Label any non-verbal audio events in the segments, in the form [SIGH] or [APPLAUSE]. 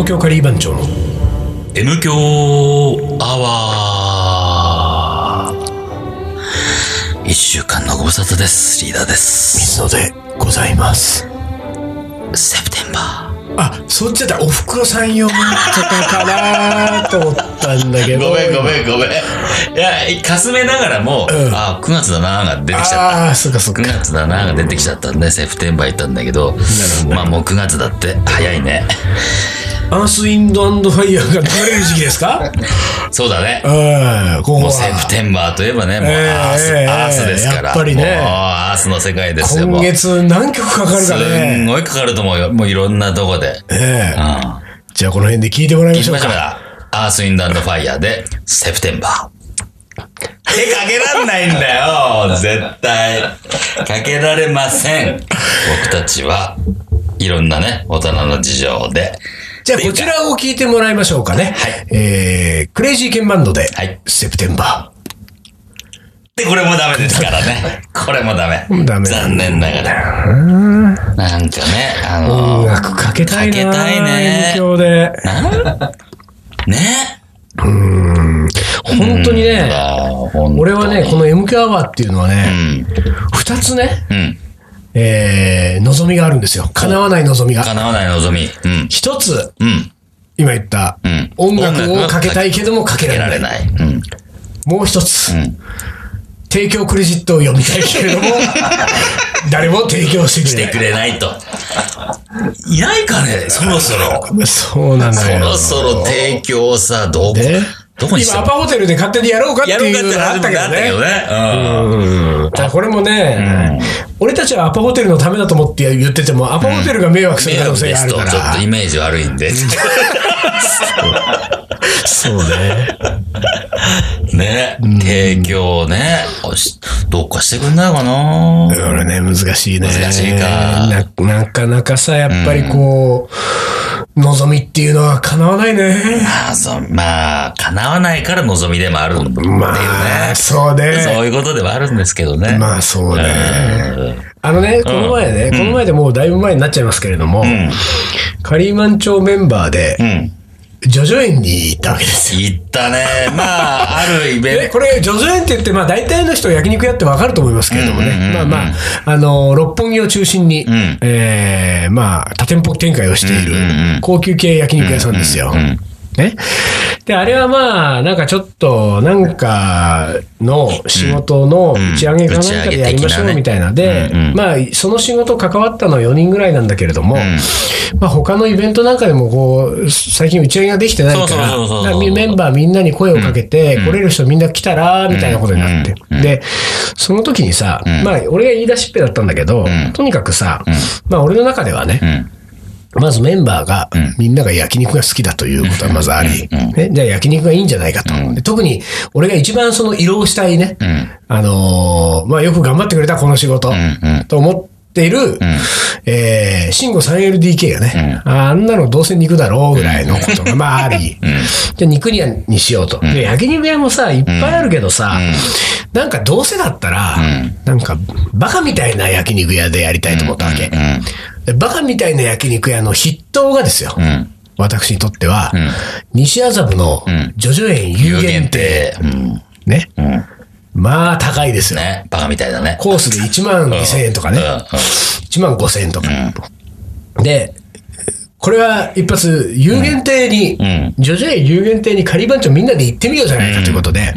東京カリー番長の M 強アワー。一週間のご無沙汰です。リーダーです。水野でございますセプテンバー。あそっちだったらおふくろさん読むとかかなと思ったんだけどごめんごめんごめん。いや、かすめながらも、うんあ、9月だなーが出てきちゃった。ああそっかそっ9か月だなーが出てきちゃったんで、セプテンバー行ったんだけど、ほどまあもう9月だって、早いね。アースウィンドファイヤーが流れる時期ですか？[LAUGHS] そうだね。うんここはもうセプテンバーといえばね、もうええアース、ええアースですから。やっぱりねもうアースの世界ですよ、も今う。月何曲かかるすかねんごいかかると思うよ。もういろんなとこで。ええうん。じゃあこの辺で聞いてもらいましょうしょうかか。アースウィンドファイヤーで、セプテンバー。手かけらんないんだよ [LAUGHS] 絶対。かけられません。僕たちはいろんなね、大人の事情で。じゃあこちらを聞いてもらいましょうかねはいえークレイジーケンバンドではいセプテンバで、これもダメですからね。[LAUGHS] これもダメ。ダメ残念ながら。なんかね、あーの音楽かけたいなかけたいね響でね？本当にねあー本当に俺はねこの M 響アワーっていうのはうねん。二つねうん。えー望みがあるんですよ叶わない望みが叶わない望み。うん。一つうん。今言ったうん音楽をかけたいけどもかけられないられない。うん。もう一つん提供クレジットを読みたいけれども [LAUGHS] 誰も提供してくくれないれないと。いないかねそろそろ。[LAUGHS] そうなのそよろそろ提供さ、どこで、どこに今アパホテルで勝手にやろうかっていうのがあかったたけどね。ねうん。これもね、俺たちはアパホテルのためだと思って言ってても、アパホテルが迷惑する可能性があるかちょっら。とイメージ悪いんで。[LAUGHS] そうね。ね。提供ね。どっかしてくんないかな俺ね、難しいね。難しいかな。なかなかさ、やっぱりこう、望みっていうのは叶わないね。まあ、そう、まあ、叶わないから望みでもあるんだよね。まあ、そうね。そういうことではあるんですけどね。まあ、そうね。うんあのね、この前ね、この前でもうだいぶ前になっちゃいますけれども、カリーマン町メンバーでう、ん。ジョジョ園に行ったわけですよ。行ったね。まあ、[LAUGHS] あるイベで、ント。これ、ジョジョ園って言って、まあ、大体の人焼肉屋ってわかると思いますけれどもね。まあまあ、あの、六本木を中心に、んえーまあ、多店舗展開をしているうんうんうん、高級系焼肉屋さんですよ。ね。で、あれはまあ、なんかちょっと、なんかの仕事の打ち上げかなんかでやりましょうみたいな。で、まあ、その仕事関わったのは4人ぐらいなんだけれども、まあ、他のイベントなんかでもこう、最近打ち上げができてないから、メンバーみんなに声をかけて、来れる人みんな来たら、みたいなことになって。で、その時にさ、まあ、俺が言い出しっぺだったんだけど、とにかくさ、まあ、俺の中ではね、うん。まずメンバーが、みんなが焼肉が好きだということはまずあり、ね、じゃあ焼肉がいいんじゃないかと。で特に、俺が一番その色をしたいね、あのーまあよく頑張ってくれたこの仕事、と思っている、えー、慎吾 3LDK がね、ああんなのどうせ肉だろうぐらいのことが、まああり、じゃあ肉にはにしようと。で、焼肉屋もさ、いっぱいあるけどさ、なんかどうせだったら、なんかバカみたいな焼肉屋でやりたいと思ったわけ。でバカみたいな焼肉屋の筆頭がですよ。私にとっては、西麻布のジョジョ園有限定。うん。ね。まあ、高いですよ。ね。バカみたいだね。コースで1万2000円とかね。うんうん1万5000円とか。で、これは一発、有限定に、ジョジョ園有限定に仮番長みんなで行ってみようじゃないかということで、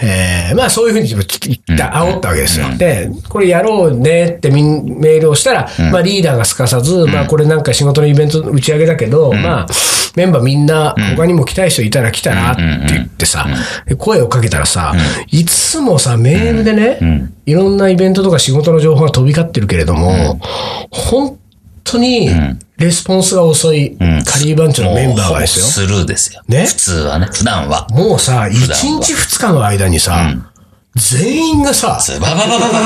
えーまあそういうふうに自分言った、煽ったわけですよ。で、これやろうねってメールをしたら、まあリーダーがすかさず、まあこれなんか仕事のイベント打ち上げだけど、まあメンバーみんな他にも来たい人いたら来たらって言ってさ、で声をかけたらさ、いつもさ、メールでね、いろんなイベントとか仕事の情報が飛び交ってるけれども、本当にレスポンスが遅いカリー番長のメンバーがですよ。スルーですよ。ね普通はね。普段は。もうさ、1段は日2日の間にさ、全員がさ、バババババババ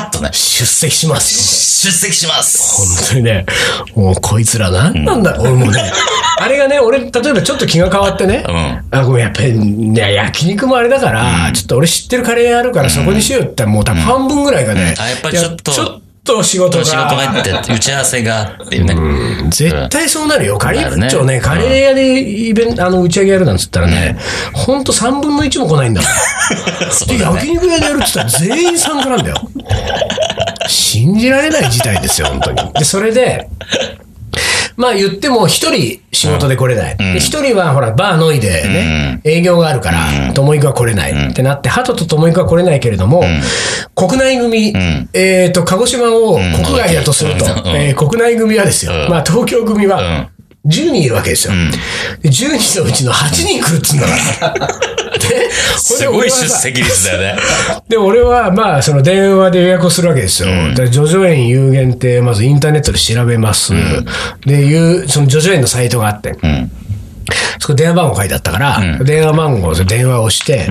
ーっとね、[LAUGHS] 出席しますよ。出席します。本当にね、もうこいつら何なんだ、俺もね。あれがね、俺、例えばちょっと気が変わってね、うんあ、ごめん、やっぱり、ね、焼肉もあれだから、ちょっと俺知ってるカレーあるからそこにしようって言ったら、もう多分半分ぐらいがね、あやっぱりちょっとと仕事が。仕事が入って、打ち合わせがっていうね。絶対そうなるよ。カリーなるね長ね、カレー屋でイベント、あの、打ち上げやるなんつったらね、ほんと3分の1も来ないんだもん。[LAUGHS] うだね焼肉屋でやるって言ったら全員参加なんだよ。信じられない事態ですよ、本当に。で、それで、まあ言っても一人仕事で来れない。で一人はほら、バーノイでね、営業があるから、ともいくは来れないってなって、ハトとともいくは来れないけれども、国内組、えっと、鹿児島を国外だとすると、うん。えー国内組はですよ、うん。まあ東京組はん10人いるわけですよ。で10人のうちの8人来るっつうんだから。[LAUGHS] ですごい出席率だよね。[LAUGHS] で、俺は、まあ、その電話で予約をするわけですよ。で、ジョジョ園有限って、まずインターネットで調べます。で、いう、そのジョジョ園のサイトがあって、うん。そこ電話番号書いてあったから、電話番号で電話をして、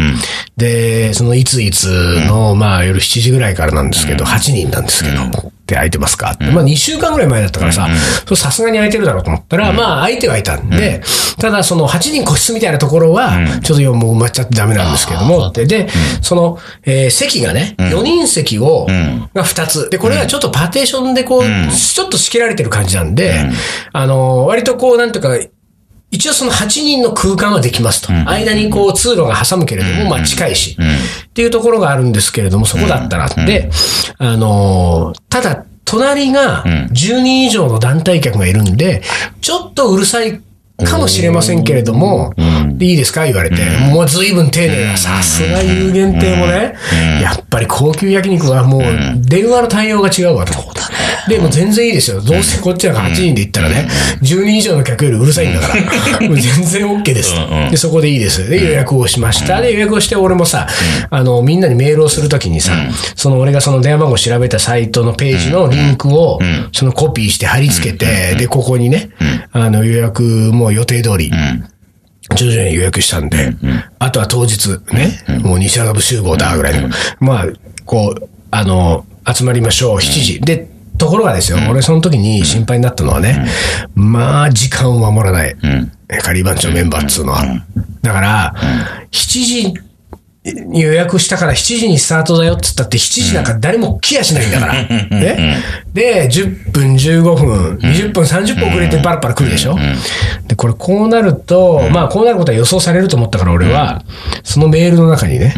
で、そのいついつの、まあ夜7時ぐらいからなんですけど、8人なんですけど、って空いてますか？って、まあ2週間ぐらい前だったからさ、さすがに空いてるだろうと思ったら、まあ相手はいたんで、ただその8人個室みたいなところは、ちょっともう埋まっちゃってダメなんですけども、で、で、その、えー席がね、4人席を、が2つ。で、これはちょっとパーテーションでこう、ちょっと仕切られてる感じなんで、あの、割とこう、なんていうか、一応その8人の空間はできますと。間にこう通路が挟むけれども、まあ近いし、っていうところがあるんですけれども、そこだったら。で、あのーただ、隣が10人以上の団体客がいるんで、ちょっとうるさいかもしれませんけれども、でいいですか？言われて。もう随分丁寧な、さすが有限定もね、やっぱり高級焼肉はもう電話の対応が違うわと。で、もう全然いいですよ。どうせこっちらが8人で行ったらね、10人以上の客よりうるさいんだから、もう全然 OK です。で、そこでいいです。で、予約をしました。で、予約をして俺もさ、あの、みんなにメールをするときにさ、その俺がその電話番号を調べたサイトのページのリンクを、そのコピーして貼り付けて、で、ここにね、あの、予約も予定通り、徐々に予約したんで、あとは当日ね、もう西麻布集合だぐらいの、まあ、こう、あの、集まりましょう、7時。で、ところがですよ、俺その時に心配になったのはね、まあ、時間を守らない、カリー番長メンバーっつうのは。だから、7時に予約したから7時にスタートだよっつったって7時なんか誰も来やしないんだから。ね。で、10分、15分、20分、30分遅れてパラパラ来るでしょ？で、これこうなると、まあこうなることは予想されると思ったから俺は、そのメールの中にね、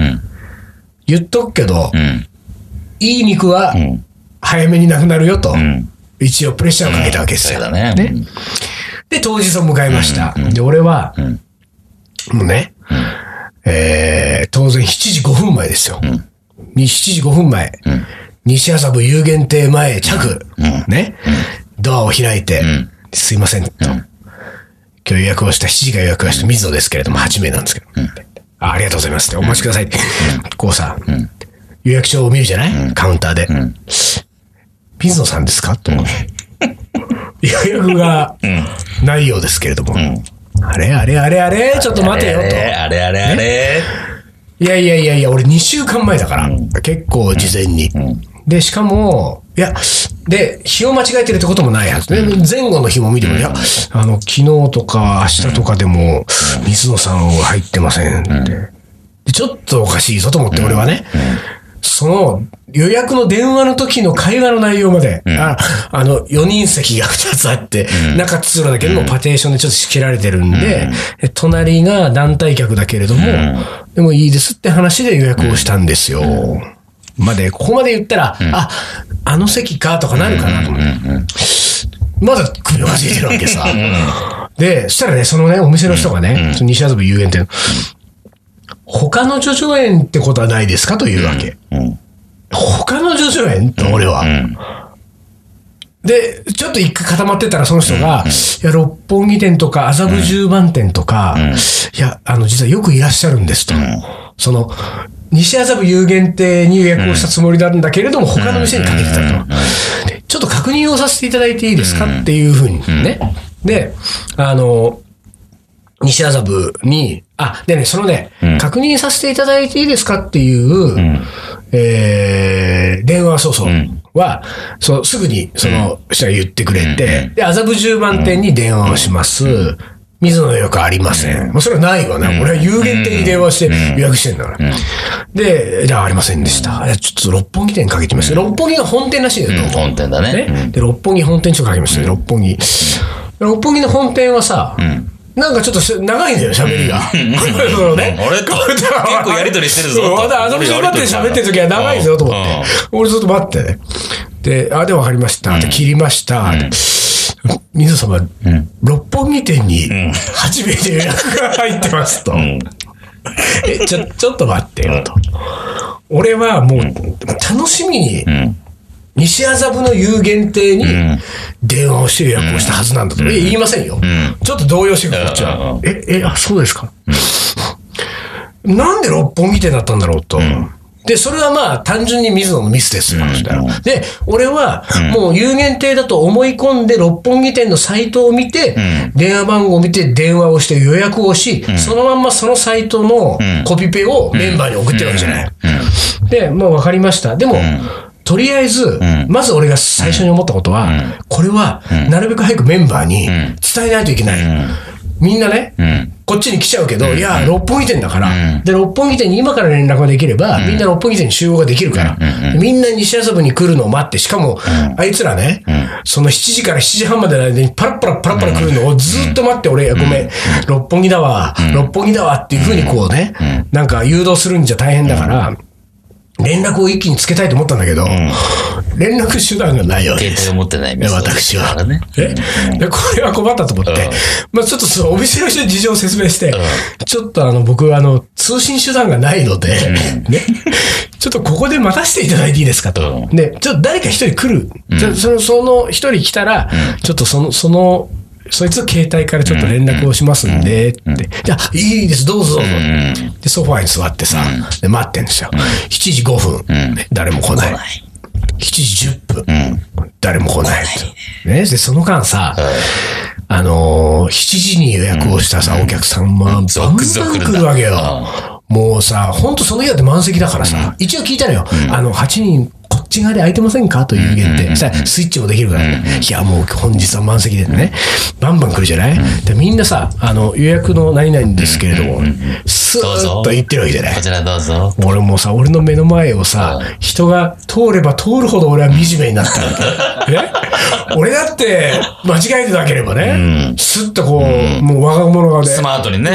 言っとくけど、うん。いい肉は早めになくなるよと、ん。一応プレッシャーをかけたわけですよ。ね。で、当日を迎えました。で、俺は、もうね、えー、当然7時5分前ですよ。に7時5分前、西麻布有限定前着、ね、ドアを開いて、すいません、と。今日予約をした、7時から予約をした水野ですけれども、8名なんですけど。あありがとうございます。って。お待ちください。って。こうさ、予約書を見るじゃない？カウンターで。水野さんですか？と。[LAUGHS] 予約がないようですけれども。あれあれあれあれちょっと待てよと。あれあれあれあれ。いやいやいやいや、俺2週間前だから。結構事前に。で、しかも、いや、で、日を間違えてるってこともないはずね。前後の日も見ても、いや、あの、昨日とか明日とかでも、水野さんは入ってませんって。でちょっとおかしいぞと思って、俺はね。その予約の電話の時の会話の内容まで、ああの、4人席が2つあって、中通路だけどもパテーションでちょっと仕切られてるんで、え隣が団体客だけれども、でもいいですって話で予約をしたんですよ。まで、ここまで言ったら、あ、あの席かとかなるかなと思って。まだ首をかしげてるわけさ。で、そしたらね、そのね、お店の人がね、西麻布遊園店の、他の叙々苑ってことはないですかというわけ。うん。他の叙々苑と俺は。で、ちょっと一回固まってたらその人が、いや、六本木店とか麻布十番店とか、いや、あの、実はよくいらっしゃるんですと。その、西麻布有限定に予約をしたつもりなんだけれども、他の店にかけてたと。でちょっと確認をさせていただいていいですかっていうふうにね。で、あの、西麻布に、あ、でね、そのね、確認させていただいていいですかっていう、えー、電話そうそう、は、そう、すぐにその人が言ってくれて、で、麻布十番店に電話をします。水野の予約ありません。まあ、それはないわね。俺は有限定に電話して予約してんだから。で、じゃあありませんでした。ちょっと六本木店かけてみます。六本木が本店らしいよ、どうも本店だね。ね。で、六本木本店ちょっとかけましたよ、六本木。六本木の本店はさ、なんかちょっとし長いんだよ、喋りが。そのね。俺と結構やりとりしてるぞそうとあの、人待って喋ってる時は長いぞと思って。俺ずっと待って。ね。で、あ、で、わかりました。で、切りました。で水野様、六本木店に初めて予約が入ってますと。え、ちょ、ちょっと待ってよと。俺はもう、楽しみに、西麻布の有限定に電話をして予約をしたはずなんだと。え、言いませんよ。ちょっと動揺してくる、こっちは。え、え、あ、そうですか？なんで六本木店だったんだろうと。で、それはまあ、単純に水野のミスですよ、話だよ。で、俺は、もう有限定だと思い込んで、六本木店のサイトを見て、電話番号を見て、電話をして予約をし、そのまんまそのサイトのコピペをメンバーに送ってるわけじゃない。で、もう分かりました。でも、とりあえず、まず俺が最初に思ったことは、これは、なるべく早くメンバーに伝えないといけない。みんなね、こっちに来ちゃうけど、いや、六本木店だから、で、六本木店に今から連絡ができれば、みんな六本木店に集合ができるから、みんな西麻布に来るのを待って、しかも、あいつらね、その7時から7時半までの間にパラッパラパラッパラ来るのをずっと待って、俺、ごめん、六本木だわ、六本木だわっていうふうにこうね、なんか誘導するんじゃ大変だから、連絡を一気につけたいと思ったんだけど、連絡手段がないよね。携帯を持ってない私は。ね。えでこれは困ったと思って、まあちょっとそのお店の人に事情を説明して、ちょっとあの僕、あの、通信手段がないので、ね、ちょっとここで待たせていただいていいですかと。で、ちょっと誰か一人来る。その、その一人来たら、ちょっとその、その、そいつの携帯からちょっと連絡をしますんで、って。じゃあ、いいです、どうぞ、どうぞ。で、ソファーに座ってさ、で待ってんですよ。7時5分、ね誰も来ない。7時10分、誰も来ない。と。ね、で、その間さ、あのー、7時に予約をしたさ、お客さんは、バンバン来るわけよ。もうさ、ほんとその日だって満席だからさ、一応聞いたのよ。あの、8人、ち側で空いてませんか？という限定。さ、スイッチもできるからね。いや、もう本日は満席でね。バンバン来るじゃない？で、みんなさ、あの、予約の何々ですけれども、スーッと言ってるわけじゃない？こちらどうぞ。俺もさ、俺の目の前をさ、人が通れば通るほど俺は惨めになったわけ。[LAUGHS] ね俺だって、間違えてなければね、スッとこう、もう我が物がね、スマートにね。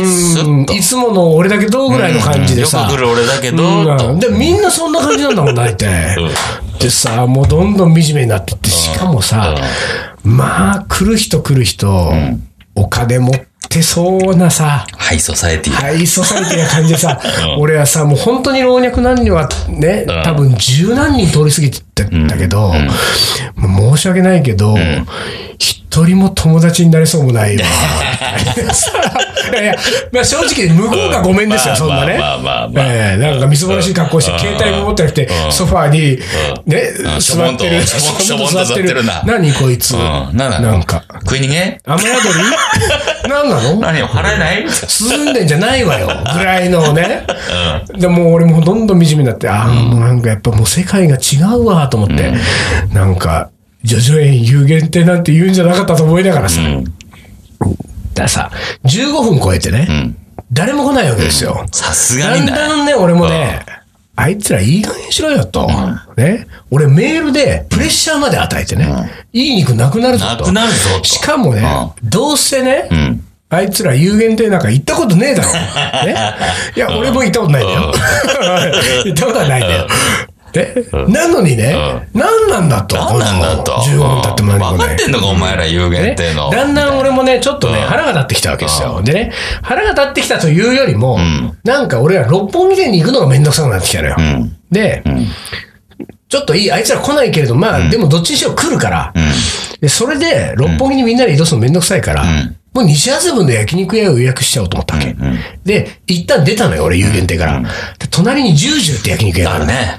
いつもの俺だけどぐらいの感じでさ。よく来る俺だけど。で、みんなそんな感じなんだもん、大体。でさ、もうどんどん惨めになってって、しかもさ、まあ、来る人来る人、お金持ってそうなさ、ハイソサエティ。ハイソサエティな感じでさ、[LAUGHS] 俺はさ、もう本当に老若男女はね、多分十何人通り過ぎてたん。だけど、申し訳ないけど、一人も友達になれそうもないわ。[LAUGHS] いやいや、まあ正直向こうがごめんですよ、うんそんなね。まあまあまあまあ。ええなんかみすぼらしい格好して、うん。携帯も持ってなくて、ソファーに、ね、うん。座ってる。[LAUGHS] 座ってる。な。何こいつ？うん。なんか。食い逃げ？雨宿り？[LAUGHS] 何なの？何を払えない？涼んでんじゃないわよ、ぐらいのね。でもう俺もどんどん惨めになって、ああ、もうなんかやっぱもう世界が違うわ、と思って。なんか、ジョジョ園有限定なんて言うんじゃなかったと思いながらさ。だからさ、15分超えてね、誰も来ないわけですよ。さすがだん。だんね、俺もね、あいつらいい加減しろよと。ね。俺メールでプレッシャーまで与えてね、いい肉なくなるぞと。なくなるぞとしかもね、どうせね、んあいつら有限定なんか行ったことねえだろ。ね。[LAUGHS] いや、俺も行ったことないんだよ。[LAUGHS] 行ったことはないんだよ。で、なのにね、何なんだと？何なんだと？15分経っても何も分かっ。てんのか、お前ら有限定の。ねだんだん俺もね、ちょっとね、腹が立ってきたわけですよ。でね、腹が立ってきたというよりも、なんか俺ら六本木店に行くのがめんどくさくなってきたのよ。で、ちょっといい、あいつら来ないけれど、まあ、でもどっちにしろ来るから、で、それで六本木にみんなで移動するのめんどくさいから、もう西麻布の焼肉屋を予約しちゃおうと思ったわけ。で、一旦出たのよ、俺、有限定から。で隣にジュージューって焼肉屋があるね。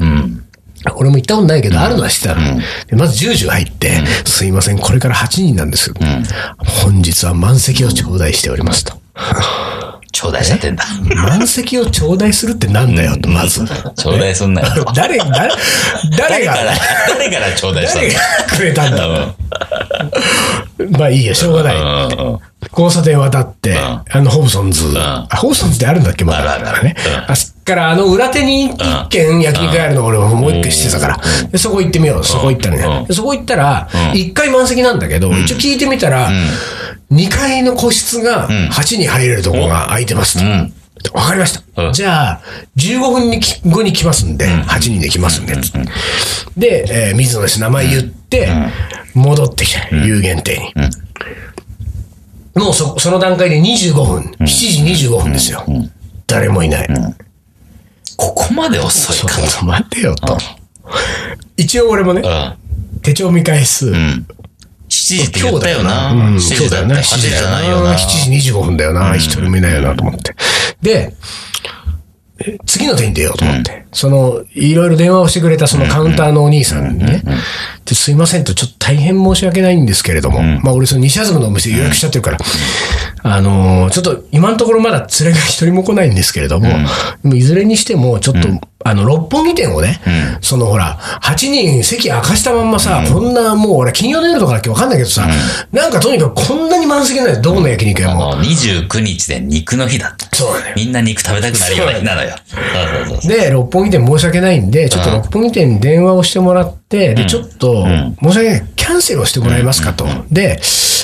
うん。俺も行ったことないけど、あるのは知ってたの。でまずジュージュー入って、すいません、これから8人なんです。本日は満席を頂戴しておりますと。頂戴しちゃってんだ。満席を頂戴するってなんだよと、まず。頂戴すんなよ。誰、誰、誰誰からが、、誰から頂戴した誰がくれたんだ。ろう。まあいいや、しょうがない。交差点渡って、あの、ホブソンズ、あ、ホブソンズってあるんだっけまだ。あね。あそっから、あの、裏手に一軒焼肉屋あるの俺もう一軒知ってたから、でそこ行ってみよう。そこ行ったらね。でそこ行ったら、一回満席なんだけど、一応聞いてみたら、二階の個室が8人入れるところが空いてますと。わかりました。うんじゃあ、15分にき後に来ますんで、8人で来ますんで、で、えー水野です。名前言って、戻ってきた。有限定に。もうそ、その段階で25分、7時25分ですよ。誰もいない。ここまで遅ちょいかっと待ってよと。一応俺もね、うん。手帳見返す。7時って言ったよな。うん、7そうだよね。時だったよ。8 7時じゃな。ないよな。7時25分だよな。一人ないよなと思って。で、え次の手に出ようと思って。その、いろいろ電話をしてくれたそのカウンターのお兄さんにね、ですいませんと、ちょっと大変申し訳ないんですけれども、まあ俺その西麻布のお店予約しちゃってるから、あのーちょっと今のところまだ連れが一人も来ないんですけれども、でもいずれにしても、ちょっと、あの、六本木店をね、そのほら、8人席明かしたまんまさ、こんなもう俺金曜の夜とかだっけわかんないけどさ、なんかとにかくこんなに満席なんだよ、どこの焼肉屋も。あの、29日で肉の日だった。そうだね。みんな肉食べたくなるような日なのよ。そうそうそう。で、六本木店申し訳ないんで、ちょっと六本木店に電話をしてもらって、で、ちょっと、申し訳ない、キャンセルをしてもらえますかと。で、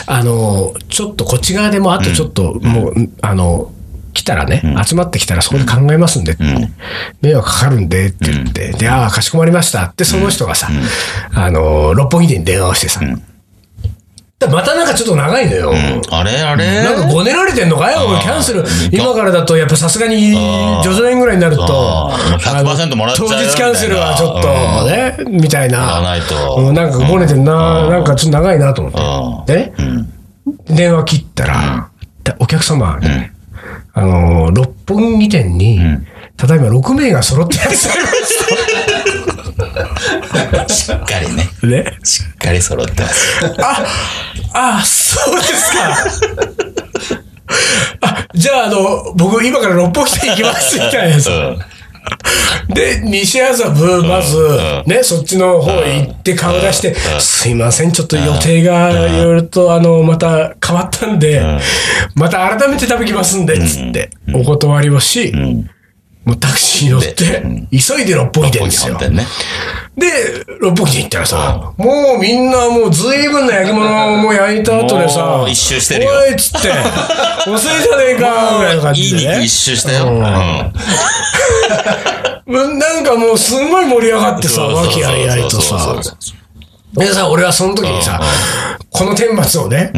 あの、ちょっとこっち側でも、あとちょっと、もう、あの、来たらね、集まってきたらそこで考えますんで迷惑かかるんでって言って、で、ああ、かしこまりました。って、その人がさ、あの、六本木店に電話をしてさ、でまたなんかちょっと長いのよ。あれあれ？なんかごねられてんのかよ、俺キャンセル。今からだと、やっぱさすがに、徐々円ぐらいになると、あー。もう100%あのもらっちゃうよ当日キャンセルはちょっとね、みたいな。ないと。うんなんかごねてんな、なんかちょっと長いなと思って。でね、電話切ったら、でお客様ね、あのー、六本木店に、ただいま6名が揃っていらっしゃいまししっかりね。た。ね。しっかり揃ってます。あ、あ、そうですか。あ、じゃあ、あの、僕今から六本木店行きますみたいなさ。うん。で、西麻布、まず、ね、そっちの方へ行って顔出して、すいません、ちょっと予定がいろいろと、あの、また変わったんで、また改めて食べきますんで、つって、お断りをし、もうタクシーに乗って、急いで六本木店ですよ。で、六本木店行ったらさ、もうみんなもう随分な焼き物をもう焼いた後でさ、一周してるよ。おいっつって、[LAUGHS] 遅いじゃねえか、ぐらいの感いいじで、ね。肉一周したよ。[LAUGHS] うなんかもうすんごい盛り上がってさ、和気あいあいとさ。でさ、俺はその時にさ、この顛末をね、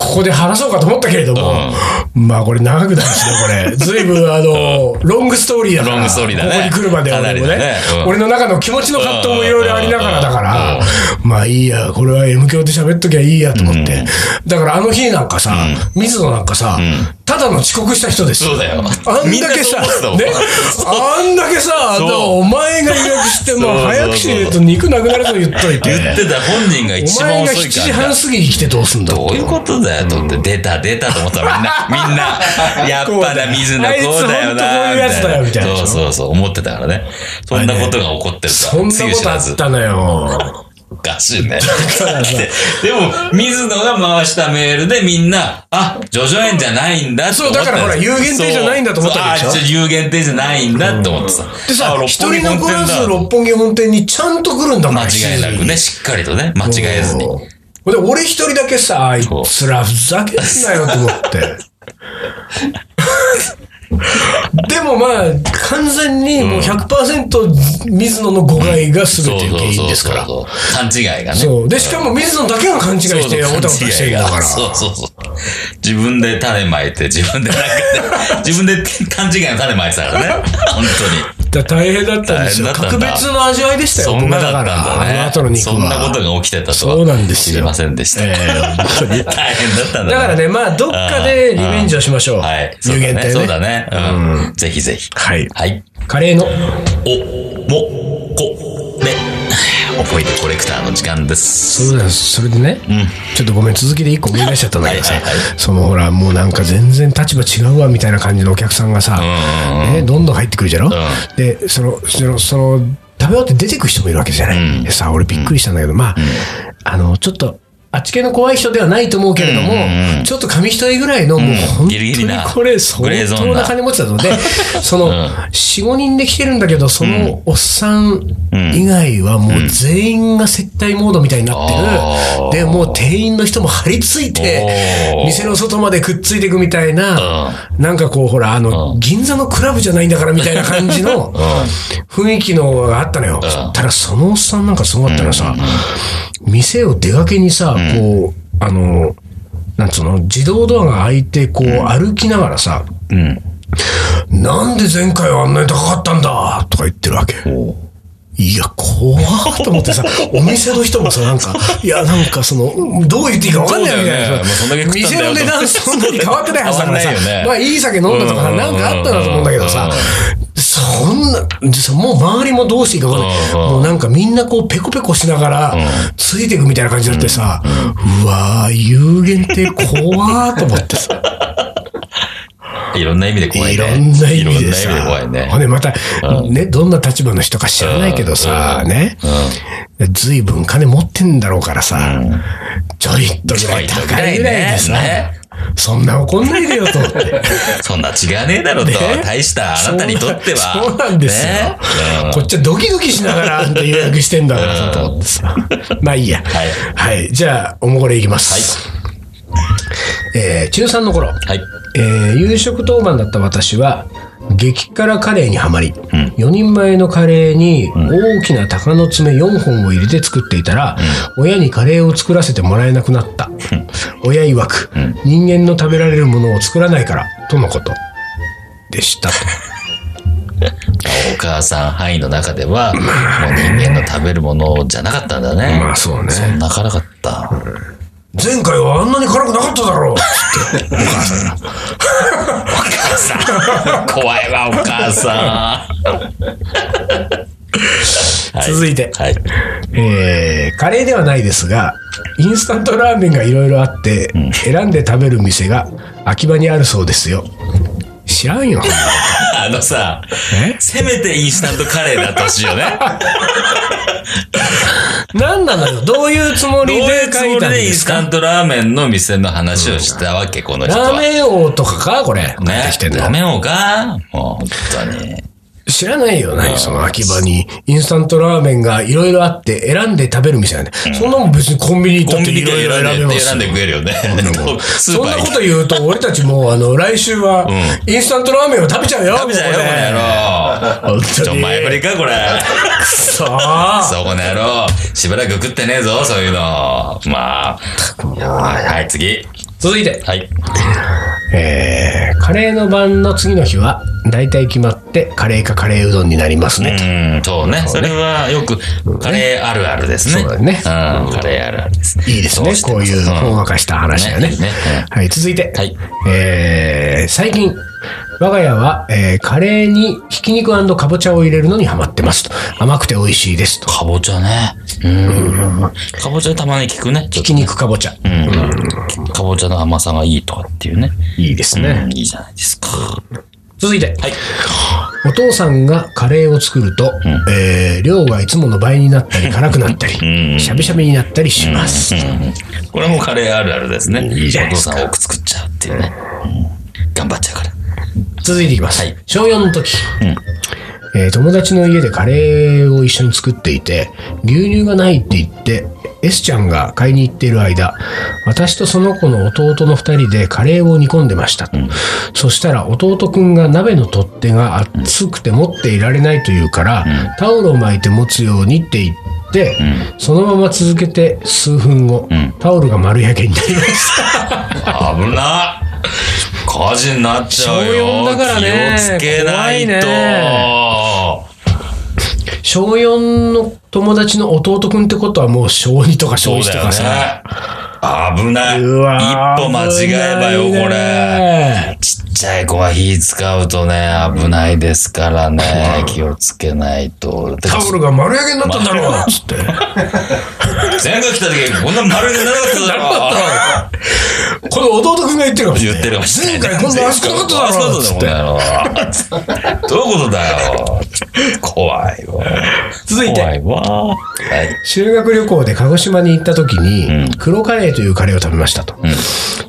ここで話そうかと思ったけれども、まあこれ長くなるしね、これ。[LAUGHS] ずいぶんあの、ロングストーリーだから。ロングストーリーだね。ここに来るまで俺もね。俺の中の気持ちの葛藤もいろいろありながらだから、まあいいや、これは M 教で喋っときゃいいやと思って。だからあの日なんかさ、水野なんかさ、ただの遅刻した人ですよそうだよ。あんだけさ、ね、あんだけさ、[LAUGHS] お前が予約して、も早くしねえと肉なくなると言っといて。言ってた本人が一お前が7番遅い時から。半過ぎに来てどうすんだどういうことだよ、と思って、出た、出たと思ったらみんな、[LAUGHS] みんな、やっぱだ、水野こうだよあいつほんとこういうな、やつだよみたいなそうそうそう、思ってたからね。そんなことが起こってるとそんなことあったのよ。おかしいね。[LAUGHS] でも、水野が回したメールでみんな、あ、ジョジョ園じゃないんだって思ったそうだからほら有限定じゃないんだと思ったわけでしょあ有限定じゃないんだって思ってさ。でさあ、一人残らず六本木本店にちゃんと来るんだもん間違いなくね、しっかりとね、間違えずに。で、俺一人だけさ、あいつらふざけんなよと思って。[LAUGHS] でもまあ、完全にもう100%水野の誤解が全て原因ですから。勘違いがね。そう。で、しかも水野だけが勘違いして、そうそうおたおたしてるんだから。そうそうそう。自分で種まいて、自分でなんかね、自分で勘違いの種まいてたからね。本当に。だ大変だったんですよ。格別の味わいでしたよ、そんなだったんだね。あの後の肉は。そんなことが起きてたとは。そうなんですよ知りませんでした。ええ本当に [LAUGHS] 大変だったんだね。だからね、まあ、どっかでリベンジをしましょう。はい。そうだね。有限定ね。そうだね。うん。ぜひぜひ。はい。はい。カレーの、お、も、こ、れ。思い出コレクターの時間です。そうそれでね、ちょっとごめん、続きで一個思い出しちゃったんだけどさ。そのほら、もうなんか全然立場違うわみたいな感じのお客さんがさ、ね、どんどん入ってくるじゃろ？で、その、その、その、食べ終わって出てく人もいるわけじゃない。でさ、俺びっくりしたんだけど、まあ、あの、ちょっと、あっち系の怖い人ではないと思うけれども、ちょっと紙一重ぐらいの、もう本当にこれ相当な金持ちだので、その、4、5人で来てるんだけど、そのおっさん以外はもう全員が接待モードみたいになってる。で、もう店員の人も張り付いて店の外までくっついていくみたいな、なんかこう、ほら、あの、銀座のクラブじゃないんだからみたいな感じの雰囲気のがあったのよ。ただそのおっさんなんかすごかったのはさ、店を出かけにさ、こう、あの、なんつうの、自動ドアが開いて、こう、歩きながらさ、うん。なんで前回はあんなに高かったんだとか言ってるわけ。いや、怖ーと思ってさ、[LAUGHS] お店の人もさ、なんか、[LAUGHS] いや、なんかその、どう言っていいか分かんないよね。もうそんだけ食ったん店の値段そんなに変わってないはずだからさ。[LAUGHS] まあいい酒飲んだとかなんかあったなと思うんだけどさ、そんな、さもう周りもどうしていいか分かんない。うんもうなんかみんなこう、ペコペコしながら、ついていくみたいな感じになってさ、うわー、有限って怖ーと思ってさ。いろんな意味で怖いね。いろんな意味でいろんな意味さ。で怖いね。ほんでまた、ね、どんな立場の人か知らないけどさ、ね。ずいぶん金持ってんだろうからさ、ちょいっとぐらい高いぐらいでさね、そんな怒んないでよと思って。[LAUGHS] そんな違わねえだろと、ね大したあなたにとっては。そうなんですよねうんこっちはドキドキしながら予約してんだからさ、と思ってさ。[LAUGHS] まあいいや。はいはい。じゃあ、おもこれいきます。えー中3の頃、はい。えー夕食当番だった私は激辛カレーにはまり、4人前のカレーに大きな鷹の爪4本を入れて作っていたら、親にカレーを作らせてもらえなくなった、親曰く、人間の食べられるものを作らないからとのこと。でしたと。お母さん範囲の中では、もう人間の食べるものじゃなかったんだね。まあそうね。そんな辛かった。前回はあんなに辛くなかっただろうつってお母さんがお母さん。[LAUGHS] 怖いわ、お母さん。は [LAUGHS] い続いてはい。えーカレーではないですが、インスタントラーメンがいろいろあって、選んで食べる店が秋葉にあるそうですよ。知らんよ。[LAUGHS] あのさえ、せめてインスタントカレーだってほしいよね。[LAUGHS] 何なのよ？どういうつもりで書いたんでインスタントラーメンの店の話をしたわけ、この人は。ラーメン王とかか？これ。ねラーメン王か？もう、本当に。知らないよ、何その秋葉に。インスタントラーメンがいろいろあって選んで食べる店なんで。そんなもん別にコンビニ行ったコンビニていろいろ選べますよ選んで食えるよね。そんなこと言うと、俺たちもう、あの、来週は、インスタントラーメンを食べちゃうよ。食べちゃうよ、この野郎。ちょ、前振りか、これ。さあ。そう、この野郎。しばらく食ってねえぞ、そういうの。まあ。はい、次。続いて、はい。えー、カレーの晩の次の日は、大体決まって、カレーかカレーうどんになりますうね。ん、そうね。それはよく、カレーあるあるですね。そうだねうん、カレーあるあるです。いいですね。こういうほんわかした話がね。はい、続いて。はいえー、最近、我が家は、えーカレーにひき肉かぼちゃを入れるのにハマってますと。甘くて美味しいですと。かぼちゃね。うん。かぼちゃたまに効くね。ひき肉かぼちゃ。うん。かぼちゃの甘さがいいとかっていうね。いいですね。うん、いいじゃないですか。続いて。はい。お父さんがカレーを作ると、えー量がいつもの倍になったり辛くなったり、しゃびしゃびになったりします。うん。これもカレーあるあるですね。いいじゃないですかお父さん多く作っちゃうっていうね。うん頑張っちゃうから。続いていきます。はい。小4の時、ん。えー友達の家でカレーを一緒に作っていて、牛乳がないって言って、S ちゃんが買いに行っている間、私とその子の弟の二人でカレーを煮込んでました。と。そしたら弟くんが鍋の取っ手が熱くて持っていられないというから、タオルを巻いて持つようにって言って、そのまま続けて数分後、タオルが丸焼けになりました。危な火事になっちゃうよ。だからね気をつけないと。小4の友達の弟くんってことはもう小2とか小1とかさ。ね。危ない。一歩間違えばよ、これ。れ。ちっちゃい子は火使うとね、危ないですからね。気をつけないと。タオルが丸焼けになったんだろうつって。[LAUGHS] 前回来た時、こんな丸になかっただろ。この弟くんが言ってるかもしれない。言ってるかもしれない。前回こんな熱かっただろうつっどういうことだよ。怖いわ。続続いて怖いわ。はい。修学旅行で鹿児島に行った時に、黒カレーというカレーを食べましたと。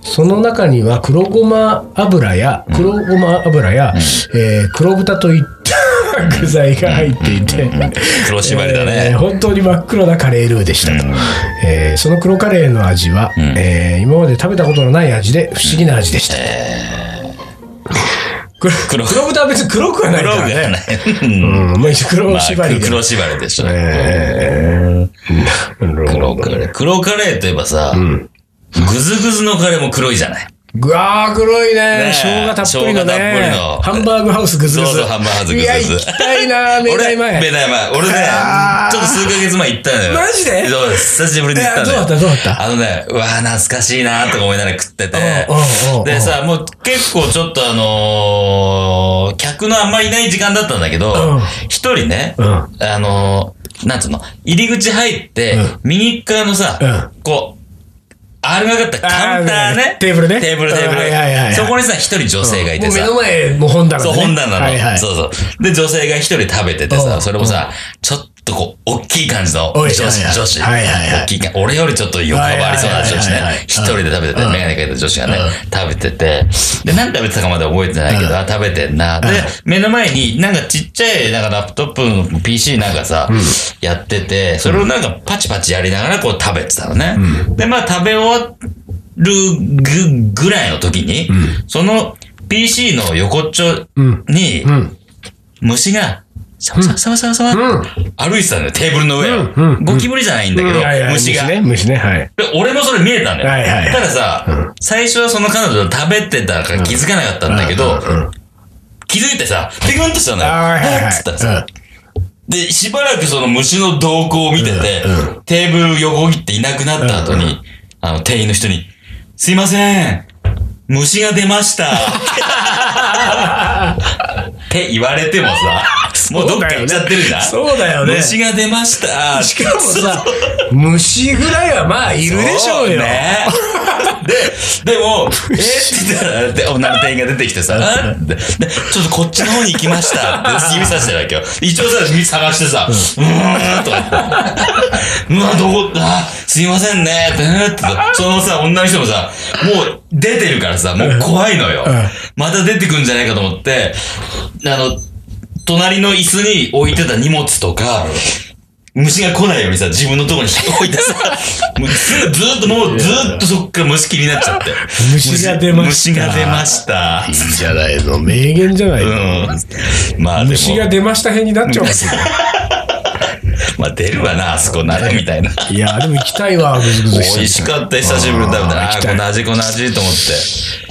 その中には黒ごま油や、黒ごま油や、えー黒豚といった具材が入っていて、黒縛りだえーね。本当に真っ黒なカレールーでしたと。えーその黒カレーの味は、えー今まで食べたことのない味で不思議な味でした。黒黒黒豚は別に黒くはないからね。ない。うん、まあ、黒まあ、縛りで。黒縛りでしょ。えー黒カレー。黒カレーといえばさ、ぐずぐずのカレーも黒いじゃない。ぐわー、黒いね。ね生姜たっぷりの生姜たっぷりね。のハンバーグハウスぐずぐず。そうそうハンバーグハウスぐずぐずいや、行きたいな、明大俺、前。明大前。俺ねちょっと数ヶ月前行ったのよ。マジで？そうです。久しぶりに行ったのよ。えどうだった？どうだった？あのね、うわー懐かしいなとか思いながら食ってて。でさ、もう結構ちょっとあのー客のあんまりいない時間だったんだけどうん、一人ね、うんあのーなんつうの、入り口入ってうん、右側のさうん、こう、R がかったカウンターね。テーブルねテーブル、テーブはいはいはいはいル。そこにさ、一人女性がいてさもう目の。前、もう本棚そう、ね本棚の。はいはい。そうそう。で、女性が一人食べててさ、うんそれもさ、ちょっとこう、大きい感じの女子、女子。はいはいはい。大きいか俺よりちょっと横幅ありそうな女子ね。一人で食べてて、うん。メガネかけた女子がねうん、食べてて、で、何食べてたかまで覚えてないけど、あ、食べてんな。で、目の前になんかちっちゃい、なんかラップトップの PC なんかさ、やってて、それをなんかパチパチやりながらこう食べてたのね。で、まあ食べ終わるぐ、ぐらいの時に、その PC の横っちょに、うん。虫が、サワサワサワサワサワうん歩いてたのよ、テーブルの上を。うんうんゴキブリじゃないんだけど、虫が。ね。虫ね、はい。で俺もそれ見えたんだよ。はいはいたださ、最初はその彼女食べてたから気づかなかったんだけど、気づいてさ、ピクンとしたのよ。あーはいはいはいっつったらさ、で、しばらくその虫の動向を見てて、テーブル横切っていなくなった後に、あの、店員の人に、すいません、虫が出ました。って言われてもさ、[LAUGHS] もうどっか行っちゃってるじゃん。そうだよね虫が出ました。[LAUGHS] しかもさ、虫ぐらいはまあいるでしょうよ。ね。[LAUGHS] で、でも、えって言ったら、で、女の店員が出てきてさ、あで、でちょっとこっちの方に行きましたって指さしてるわけよ。一応さ、探してさ、うーんとか言って、うわ、どこ、あ、すいませんねって、ってさ、そのさ、女の人もさ、もう出てるからさ、もう怖いのようん。また出てくんじゃないかと思って、あの、隣の椅子に置いてた荷物とか、虫が来ないようにさ、自分のところに [LAUGHS] 置いてさ、もうずずーっともうずーっとそっから虫気になっちゃって。虫が出ました虫が出ましたい。いじゃないの。名言じゃないの？うん。まあでも、虫が出ました辺になっちゃうわけよ。[LAUGHS] まあ出るわな、あそこならみたいな。いや、でも行きたいわ、ぐずぐず美して味しかった、久しぶりに食べたら、ああー、この味、この味と思って。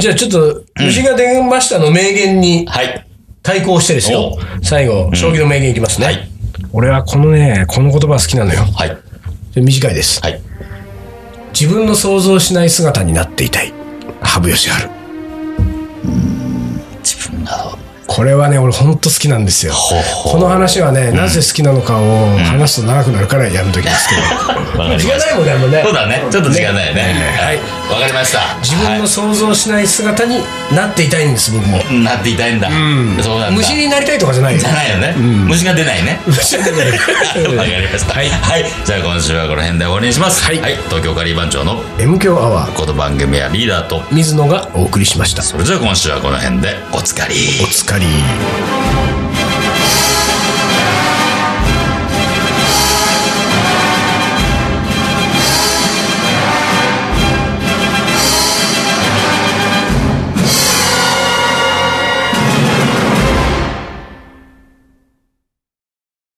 じゃあちょっと、虫が出ましたの名言にはい。対抗してですよ。最後、将棋の名言いきますね。はい俺はこのね、この言葉好きなのよ。はい。で短いです。はい。自分の想像しない姿になっていたい。羽生善治。これはね、俺ほんと好きなんですよ。ほうほうこの話はね、なぜ好きなのかを話すと長くなるからやめときますけど。[LAUGHS] 時間ないもんね、もうね。そうだね。ちょっと時間ないよね。はい。わかりました。自分の想像しない姿になっていたいんです、僕も。はいなっていたいんだ。そうなんだ。虫になりたいとかじゃないよじ。ゃないよね。虫が出ないね。虫じゃない [LAUGHS] わかりました。はい。はい。じゃあ今週はこの辺で終わりにします。はい東京カリー番長の M 強アワー、この番組はリーダーと、水野がお送りしました。それじゃあ今週はこの辺でおつかり。おつかり。Paris.